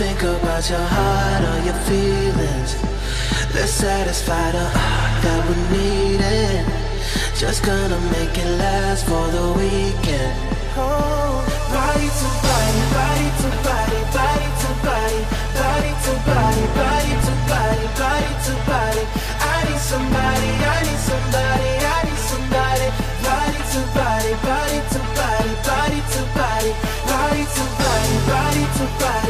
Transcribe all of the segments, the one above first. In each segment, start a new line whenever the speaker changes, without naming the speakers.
think
about your heart or your feelings. Let's satisfy the heart that we need it. Just gonna make it last for the weekend. Oh, body to body, body to body, body to body, body to body, body to body, body to body. I need somebody, I need somebody, I need somebody. Body to body, body to body, body to body, body to body, body to body,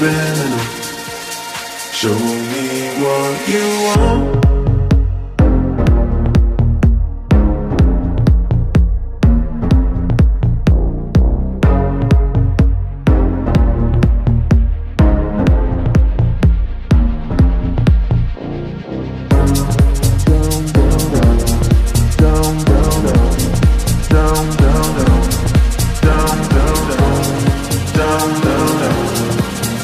subliminal. Show me what you want. down, down, down, down, down, down, down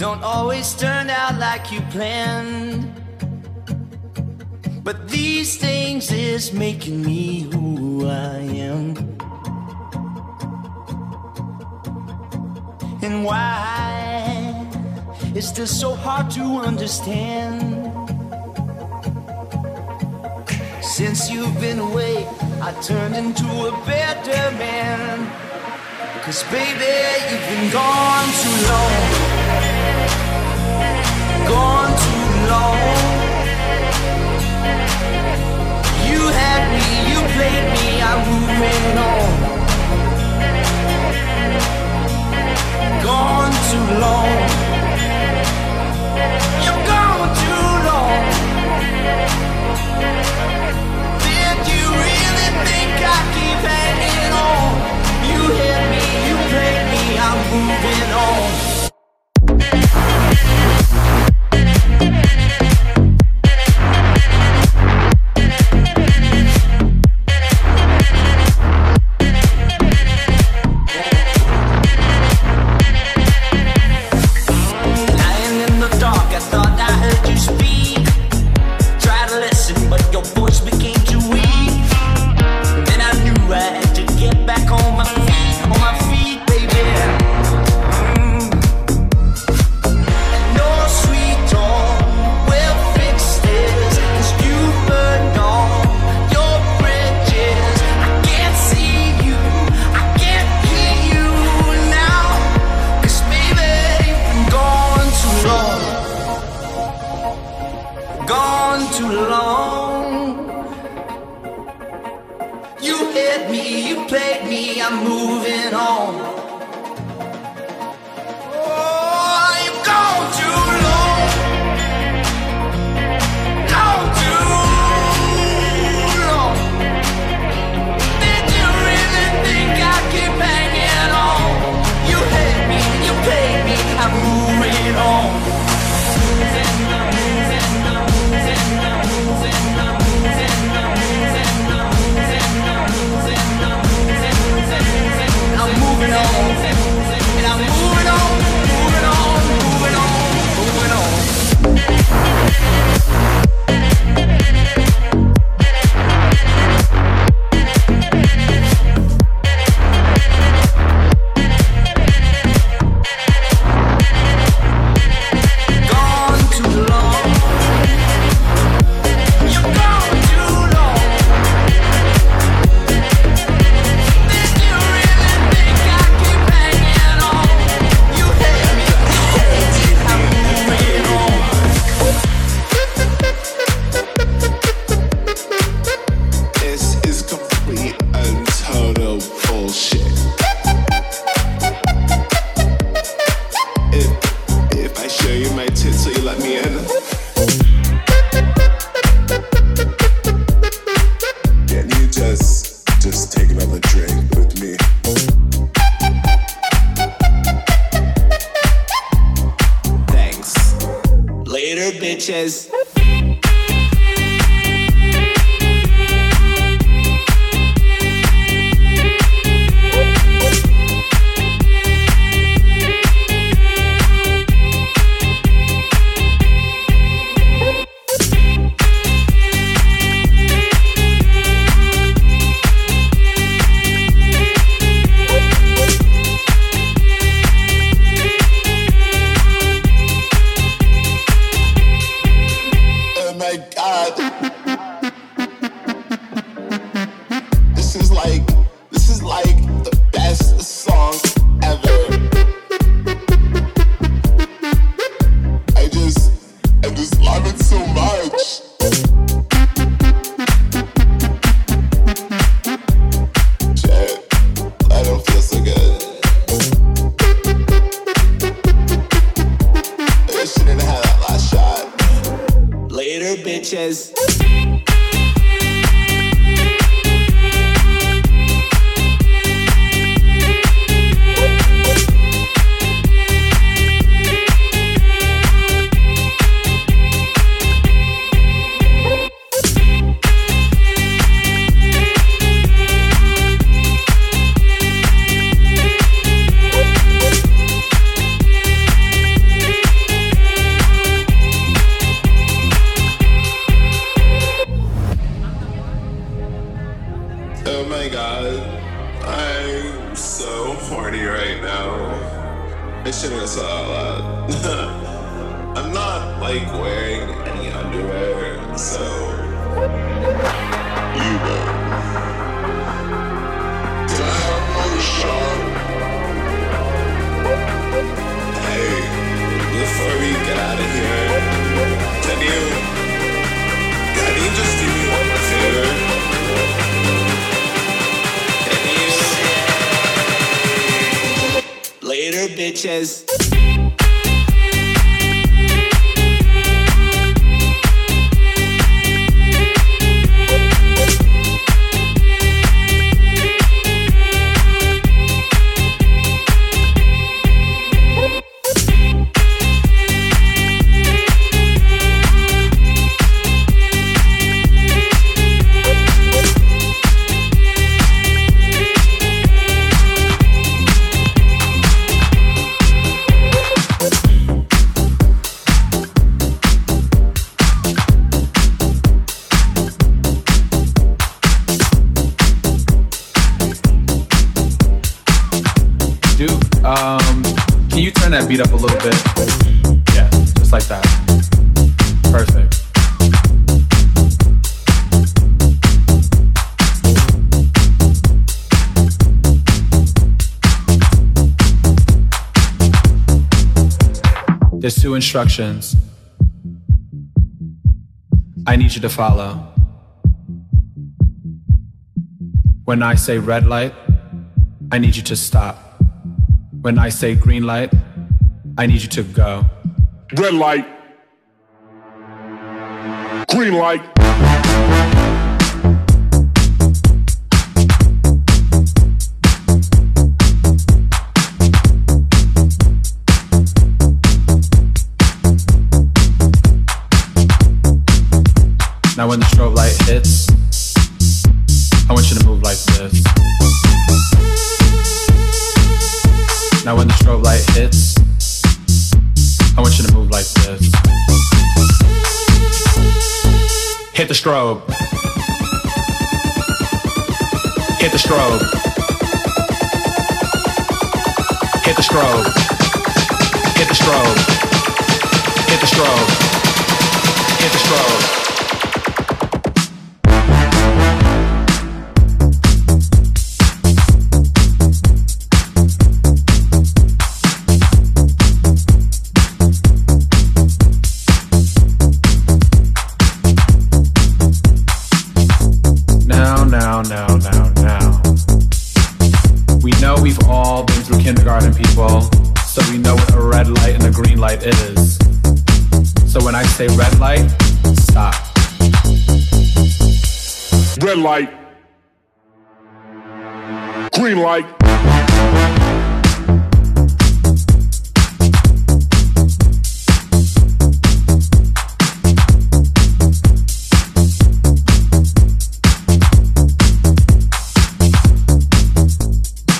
don't always turn out like you planned. But these things is making me who I am. And why is this so hard to understand? Since you've been away, I turned into
a better man. Cause baby, you've been gone too long. Gone too long. You had me, you played me, I'm moving on. Gone too long. You've gone too long. Did you really think I keep hanging on? You me, you played me,
I'm moving on. Beat up a little bit? Yeah, just like that. Perfect. There's two instructions I need you to follow. When I say red light, I need you to stop. When I say green light, I need you to go.
Red light. Green light.
Now when the strobe light hits, I want you to move like this. Now when the strobe light hits, I want you to move like this. Hit the strobe. Hit the strobe. Hit the strobe. Hit the strobe. Hit the strobe. Hit the strobe.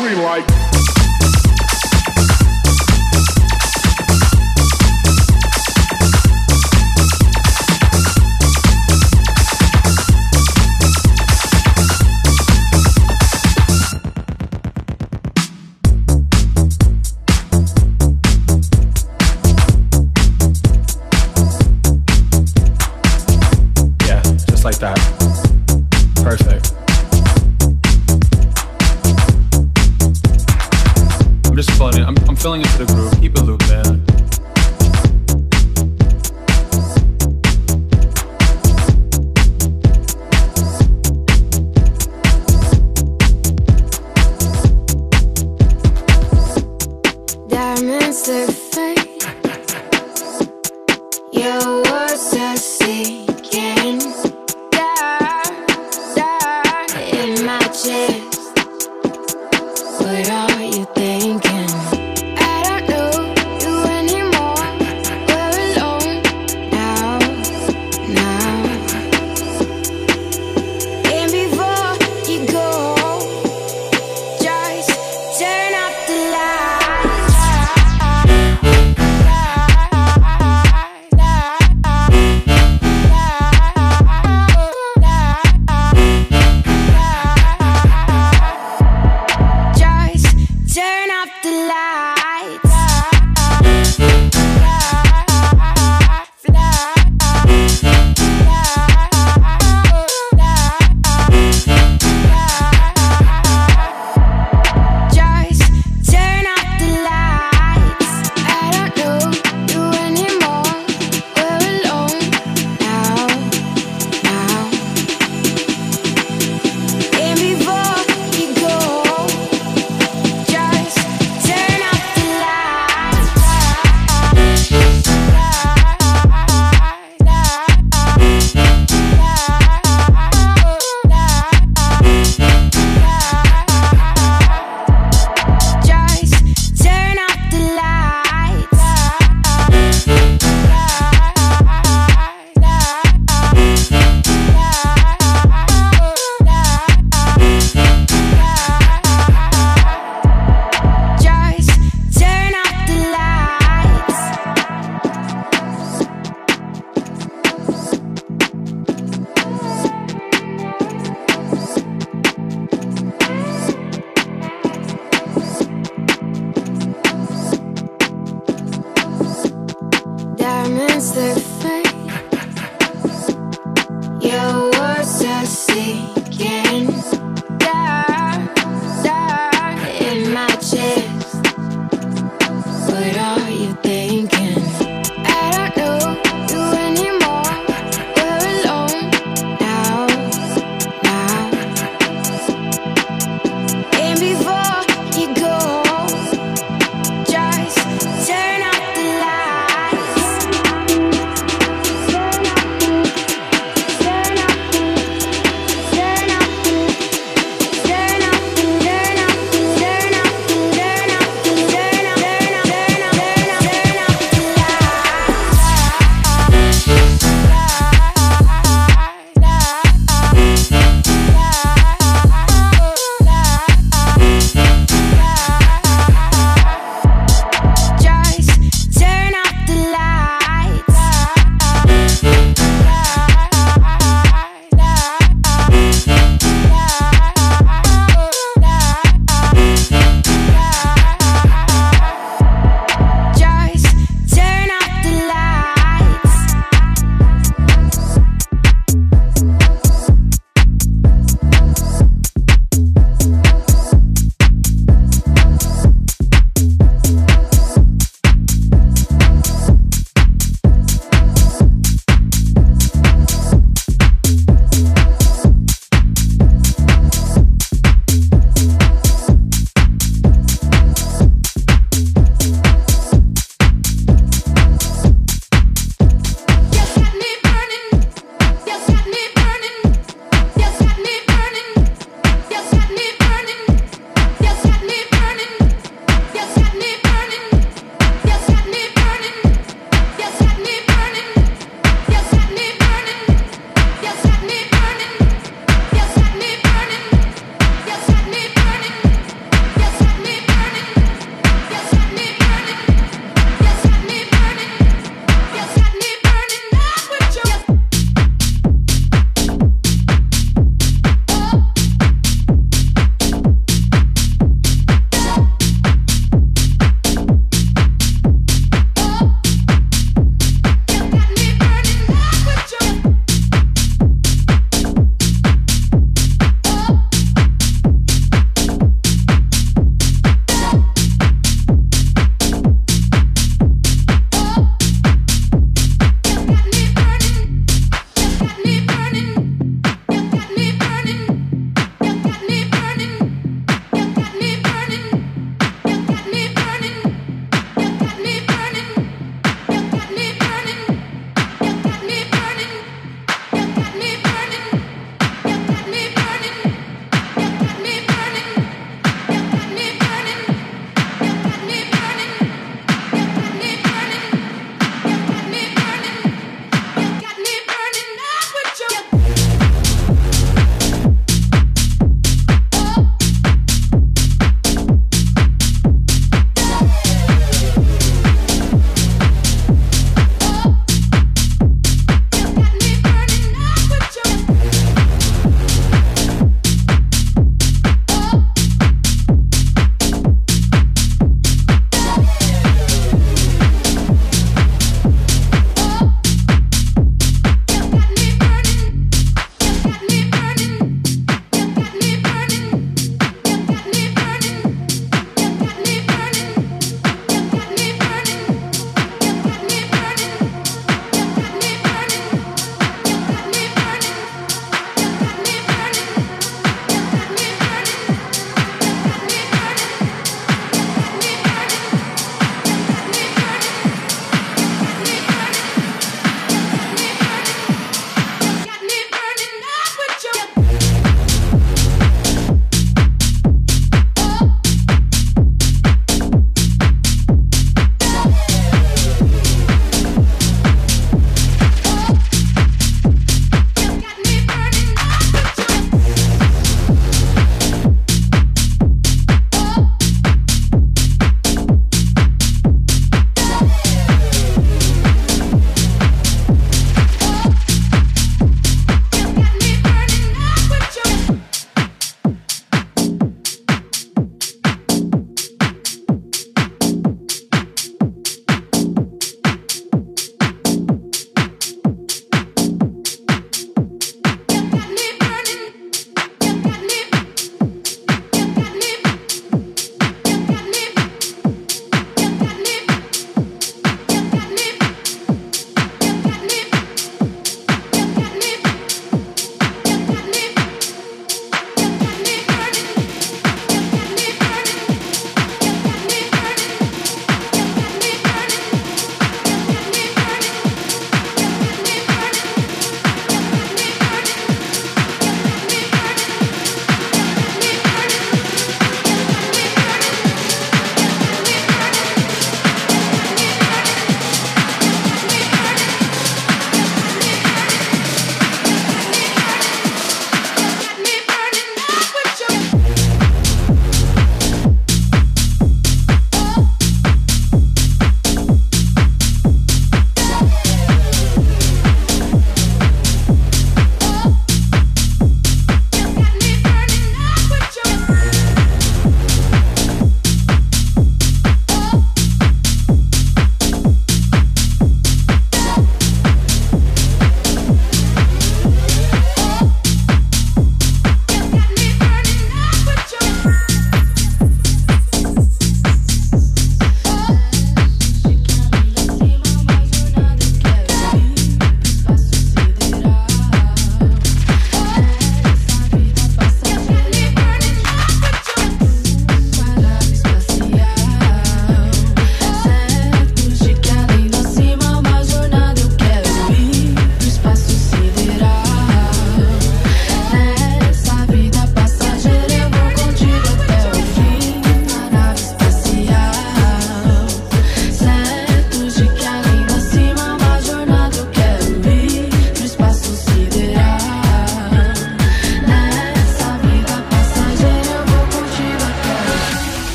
Green light.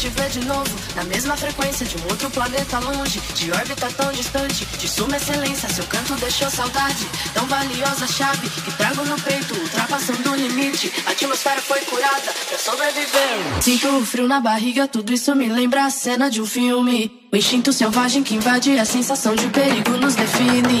te ver de novo Na mesma frequência de um outro planeta longe. De órbita tão distante, de suma excelência Seu canto deixou saudade, tão valiosa chave Que trago no peito, ultrapassando o limite. A atmosfera foi curada pra sobreviver. Sinto o frio na barriga, tudo isso me lembra a cena de um filme. O instinto selvagem que invade a sensação de perigo nos define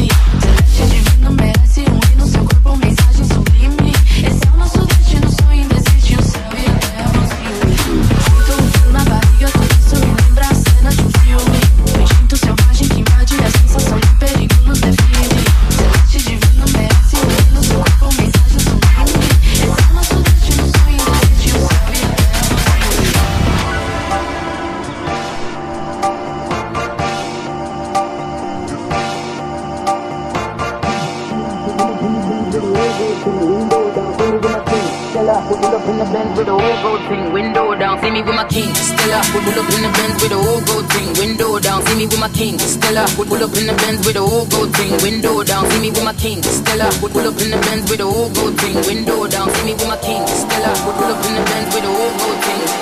king. Stella, pull up in the Benz with a whole gold thing, window down, see me with my king. Stella, pull up in the Benz with a whole gold thing, window down, see me with my king. Stella, pull up in the Benz with a whole gold thing, window down, see me with my king. Stella, pull up in the Benz with a whole gold thing.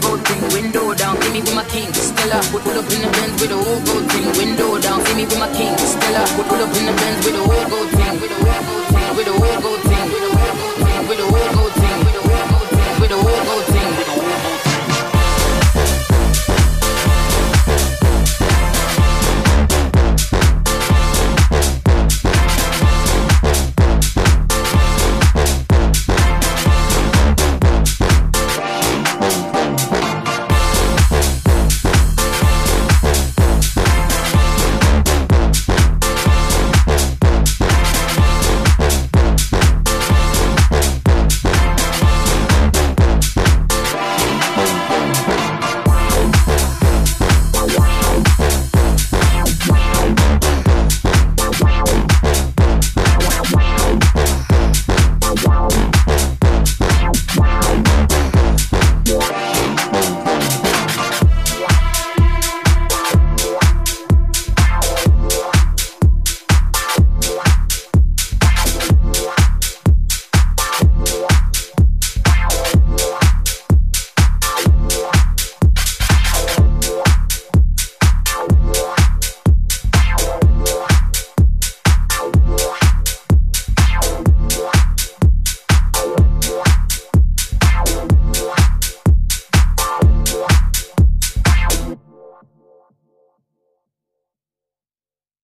Gold thing, window down, see me with my king. Stella, pull up in the Benz with a whole gold thing, window down, see me with my king. Stella, pull up in the Benz with a whole gold thing, with a whole gold thing, with a whole gold thing,